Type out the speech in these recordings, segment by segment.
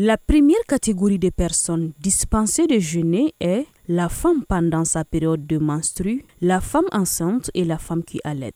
La première catégorie de personnes dispensées de jeûner est la femme pendant sa période de menstru, la femme enceinte et la femme qui allait.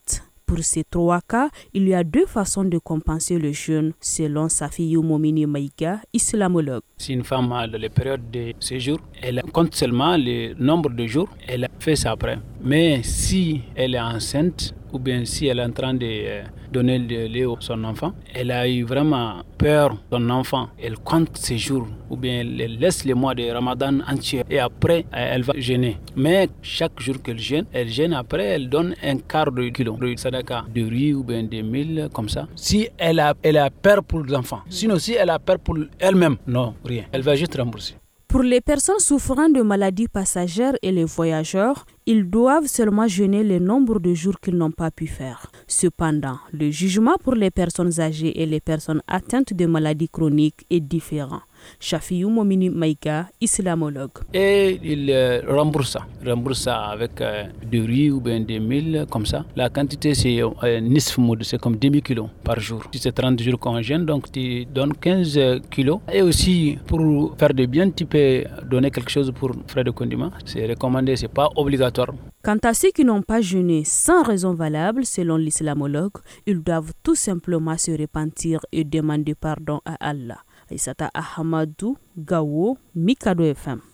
Pour ces trois cas, il y a deux façons de compenser le jeûne, selon Safi Momini Maïga, islamologue. Si une femme a les périodes de séjour, elle compte seulement le nombre de jours, elle fait ça après. Mais si elle est enceinte, ou bien si elle est en train de euh, donner le lait à son enfant, elle a eu vraiment peur son enfant, elle compte ses jours, ou bien elle laisse les mois de Ramadan entier et après euh, elle va jeûner. Mais chaque jour qu'elle jeûne, elle jeûne après, elle donne un quart de kilo de sadaka, de riz ou bien de mille, comme ça. Si elle a, elle a peur pour l'enfant, sinon si elle a peur pour elle-même, non, rien. Elle va juste rembourser. Pour les personnes souffrant de maladies passagères et les voyageurs, ils doivent seulement jeûner le nombre de jours qu'ils n'ont pas pu faire. Cependant, le jugement pour les personnes âgées et les personnes atteintes de maladies chroniques est différent. Shafiou Momini Maïka, islamologue. Et il euh, rembourse ça. rembourse ça avec euh, du riz ou bien des mille, comme ça. La quantité, c'est euh, nisf c'est comme demi kilos par jour. Si c'est 30 jours qu'on gêne, donc tu donnes 15 kilos. Et aussi, pour faire de bien, tu peux donner quelque chose pour frais de condiment. C'est recommandé, c'est pas obligatoire. Quant à ceux qui n'ont pas jeûné sans raison valable, selon l'islamologue, ils doivent tout simplement se repentir et demander pardon à Allah. Aïsata ahamadu Gawo, Mikado FM.